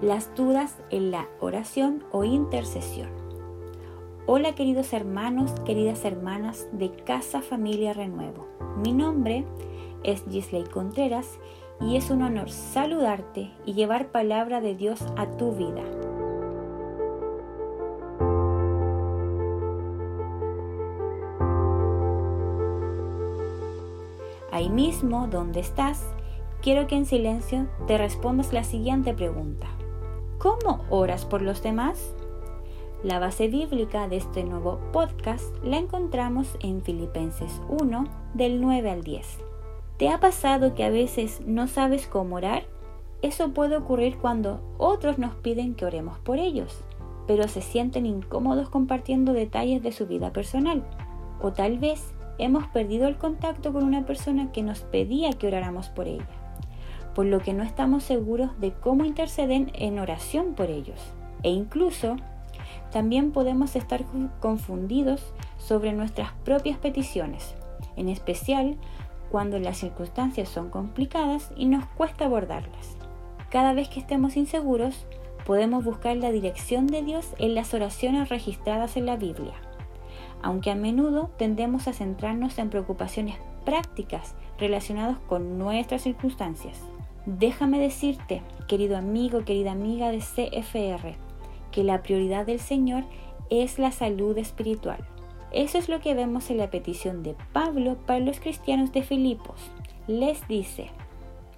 Las dudas en la oración o intercesión. Hola queridos hermanos, queridas hermanas de Casa Familia Renuevo. Mi nombre es Gisley Contreras y es un honor saludarte y llevar palabra de Dios a tu vida. Ahí mismo, donde estás, quiero que en silencio te respondas la siguiente pregunta. ¿Cómo oras por los demás? La base bíblica de este nuevo podcast la encontramos en Filipenses 1 del 9 al 10. ¿Te ha pasado que a veces no sabes cómo orar? Eso puede ocurrir cuando otros nos piden que oremos por ellos, pero se sienten incómodos compartiendo detalles de su vida personal. O tal vez hemos perdido el contacto con una persona que nos pedía que oráramos por ella por lo que no estamos seguros de cómo interceden en oración por ellos. E incluso también podemos estar confundidos sobre nuestras propias peticiones, en especial cuando las circunstancias son complicadas y nos cuesta abordarlas. Cada vez que estemos inseguros, podemos buscar la dirección de Dios en las oraciones registradas en la Biblia, aunque a menudo tendemos a centrarnos en preocupaciones prácticas relacionadas con nuestras circunstancias. Déjame decirte, querido amigo, querida amiga de CFR, que la prioridad del Señor es la salud espiritual. Eso es lo que vemos en la petición de Pablo para los cristianos de Filipos. Les dice,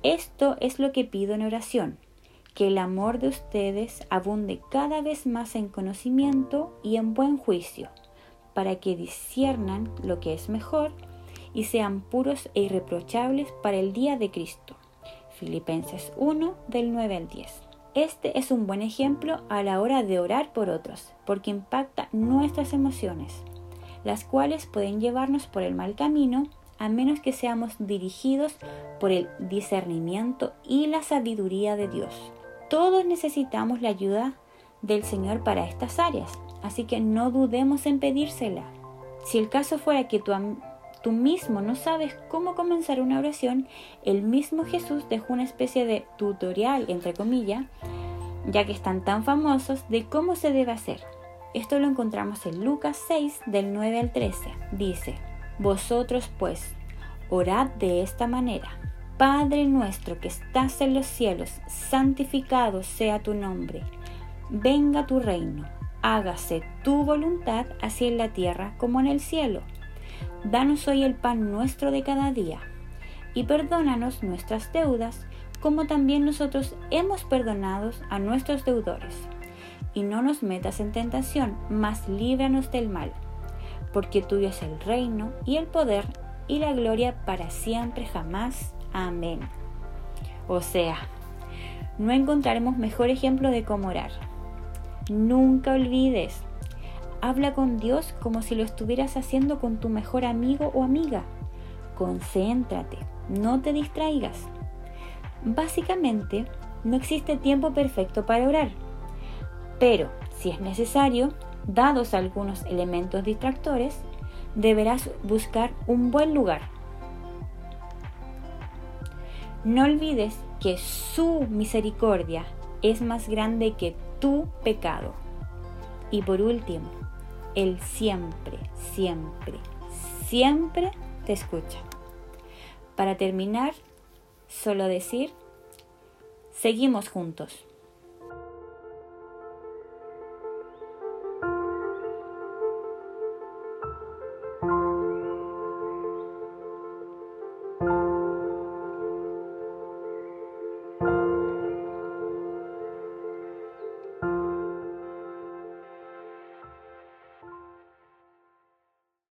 esto es lo que pido en oración, que el amor de ustedes abunde cada vez más en conocimiento y en buen juicio, para que disciernan lo que es mejor y sean puros e irreprochables para el día de Cristo Filipenses 1 del 9 al 10. Este es un buen ejemplo a la hora de orar por otros, porque impacta nuestras emociones, las cuales pueden llevarnos por el mal camino a menos que seamos dirigidos por el discernimiento y la sabiduría de Dios. Todos necesitamos la ayuda del Señor para estas áreas, así que no dudemos en pedírsela. Si el caso fuera que tu, tú mismo no sabes cómo comenzar una oración, el mismo Jesús dejó una especie de tutorial, entre comillas, ya que están tan famosos, de cómo se debe hacer. Esto lo encontramos en Lucas 6 del 9 al 13. Dice, Vosotros pues, orad de esta manera. Padre nuestro que estás en los cielos, santificado sea tu nombre. Venga tu reino, hágase tu voluntad así en la tierra como en el cielo. Danos hoy el pan nuestro de cada día, y perdónanos nuestras deudas, como también nosotros hemos perdonado a nuestros deudores. Y no nos metas en tentación, mas líbranos del mal, porque tuyo es el reino y el poder y la gloria para siempre jamás. Amén. O sea, no encontraremos mejor ejemplo de cómo orar. Nunca olvides Habla con Dios como si lo estuvieras haciendo con tu mejor amigo o amiga. Concéntrate, no te distraigas. Básicamente, no existe tiempo perfecto para orar. Pero, si es necesario, dados algunos elementos distractores, deberás buscar un buen lugar. No olvides que su misericordia es más grande que tu pecado. Y por último, él siempre, siempre, siempre te escucha. Para terminar, solo decir, seguimos juntos.